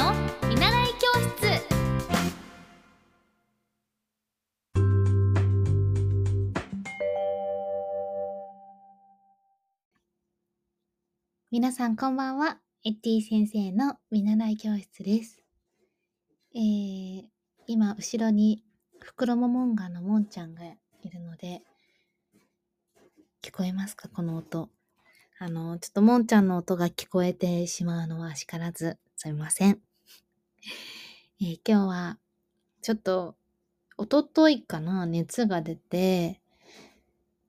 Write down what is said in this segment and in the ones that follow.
の見習い教室。皆さんこんばんは。エッティ先生の見習い教室です。えー、今後ろに袋モモンガのもんちゃんがいるので聞こえますか？この音。あの、ちょっともんちゃんの音が聞こえてしまうのは叱らず、すみません。えー、今日は、ちょっと、おとといかな、熱が出て、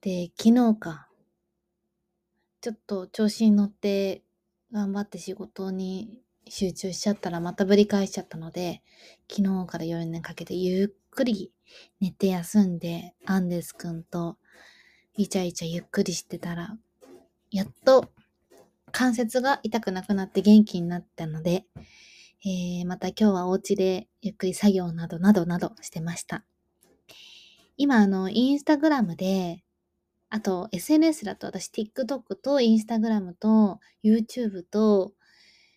で、昨日か、ちょっと調子に乗って頑張って仕事に集中しちゃったらまたぶり返しちゃったので、昨日から夜にかけてゆっくり寝て休んで、アンデスくんとイチャイチャゆっくりしてたら、やっと関節が痛くなくなって元気になったので、えー、また今日はお家でゆっくり作業などなどなどしてました。今、あの、インスタグラムで、あと SNS だと私 TikTok とインスタグラムと YouTube と、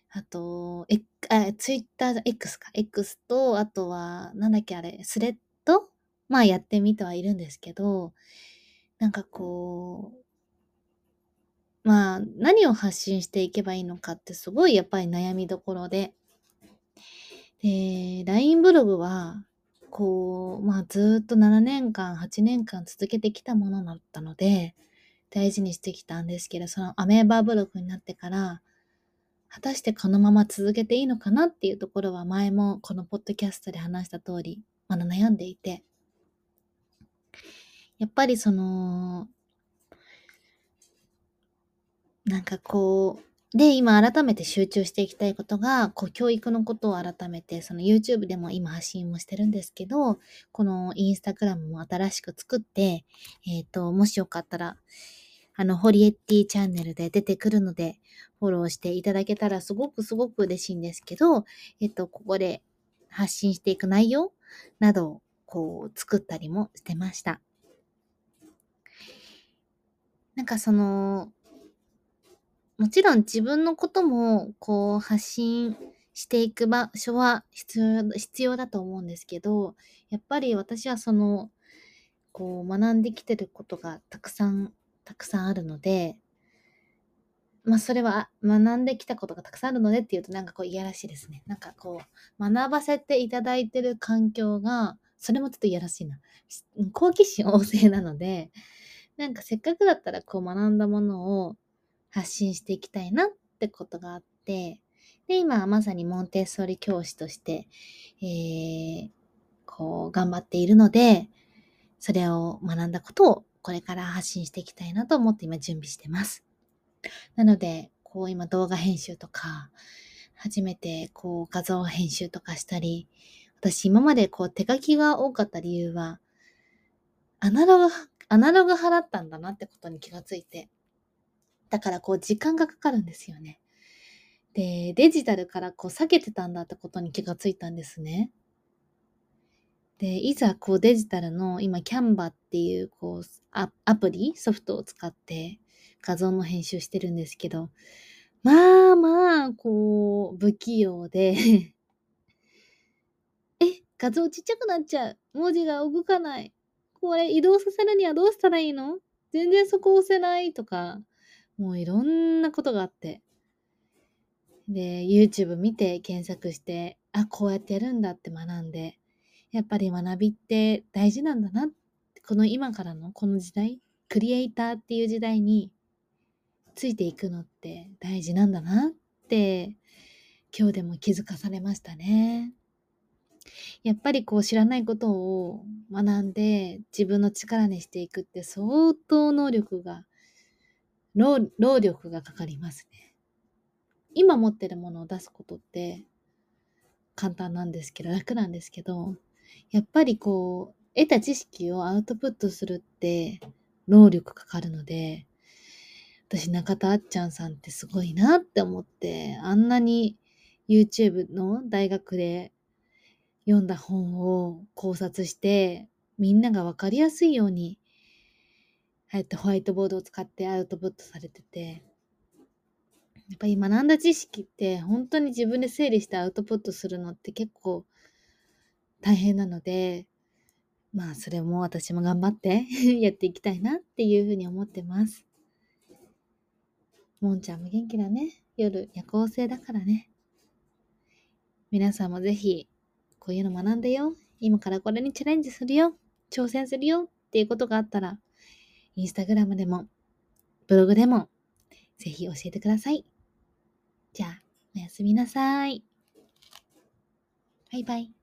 あと、えあ Twitter、X か、X と、あとは、なんだっけあれ、スレッド？まあやってみてはいるんですけど、なんかこう、まあ、何を発信していけばいいのかってすごいやっぱり悩みどころで。で、LINE ブログは、こう、まあずっと7年間、8年間続けてきたものだったので、大事にしてきたんですけど、そのアメーバーブログになってから、果たしてこのまま続けていいのかなっていうところは前もこのポッドキャストで話した通り、まだ悩んでいて、やっぱりその、なんかこう、で、今改めて集中していきたいことが、こう、教育のことを改めて、その YouTube でも今発信もしてるんですけど、この Instagram も新しく作って、えっ、ー、と、もしよかったら、あの、ホリエッティチャンネルで出てくるので、フォローしていただけたらすごくすごく嬉しいんですけど、えっ、と、ここで発信していく内容などを、こう、作ったりもしてました。なんかその、もちろん自分のこともこう発信していく場所は必要必要だと思うんですけど、やっぱり私はその、こう学んできてることがたくさん、たくさんあるので、まあそれは学んできたことがたくさんあるのでっていうとなんかこういやらしいですね。なんかこう学ばせていただいてる環境が、それもちょっといやらしいな。好奇心旺盛なので、なんかせっかくだったらこう学んだものを発信していきたいなってことがあって、で、今はまさにモンテッソーリ教師として、えー、こう、頑張っているので、それを学んだことをこれから発信していきたいなと思って今準備してます。なので、こう今動画編集とか、初めてこう画像編集とかしたり、私今までこう手書きが多かった理由は、アナログ、アナログ派だったんだなってことに気がついて、だからこう時間がかかるんですよね。で、デジタルからこう避けてたんだってことに気がついたんですね。で、いざこうデジタルの今キャンバっていうこうアプリ、ソフトを使って画像の編集してるんですけど、まあまあ、こう、不器用で え、画像ちっちゃくなっちゃう。文字が動かない。これ移動させるにはどうしたらいいの？全然そこ押せないとか、もういろんなことがあって。で、YouTube 見て検索して、あ、こうやってやるんだって学んで、やっぱり学びって大事なんだな。この今からのこの時代、クリエイターっていう時代についていくのって大事なんだなって今日でも気づかされましたね。やっぱりこう知らないことを学んで自分の力にしていくって相当能力が労労力がかかりますね。今持ってるものを出すことって簡単なんですけど、楽なんですけど、やっぱりこう、得た知識をアウトプットするって労力かかるので、私中田あっちゃんさんってすごいなって思って、あんなに YouTube の大学で読んだ本を考察して、みんながわかりやすいようにあえてホワイトボードを使ってアウトプットされてて、やっぱり学んだ知識って本当に自分で整理してアウトプットするのって結構大変なので、まあそれも私も頑張って やっていきたいなっていうふうに思ってます。もんちゃんも元気だね。夜夜行性だからね。皆さんもぜひこういうの学んでよ。今からこれにチャレンジするよ。挑戦するよっていうことがあったら、インスタグラムでも、ブログでも、ぜひ教えてください。じゃあ、おやすみなさい。バイバイ。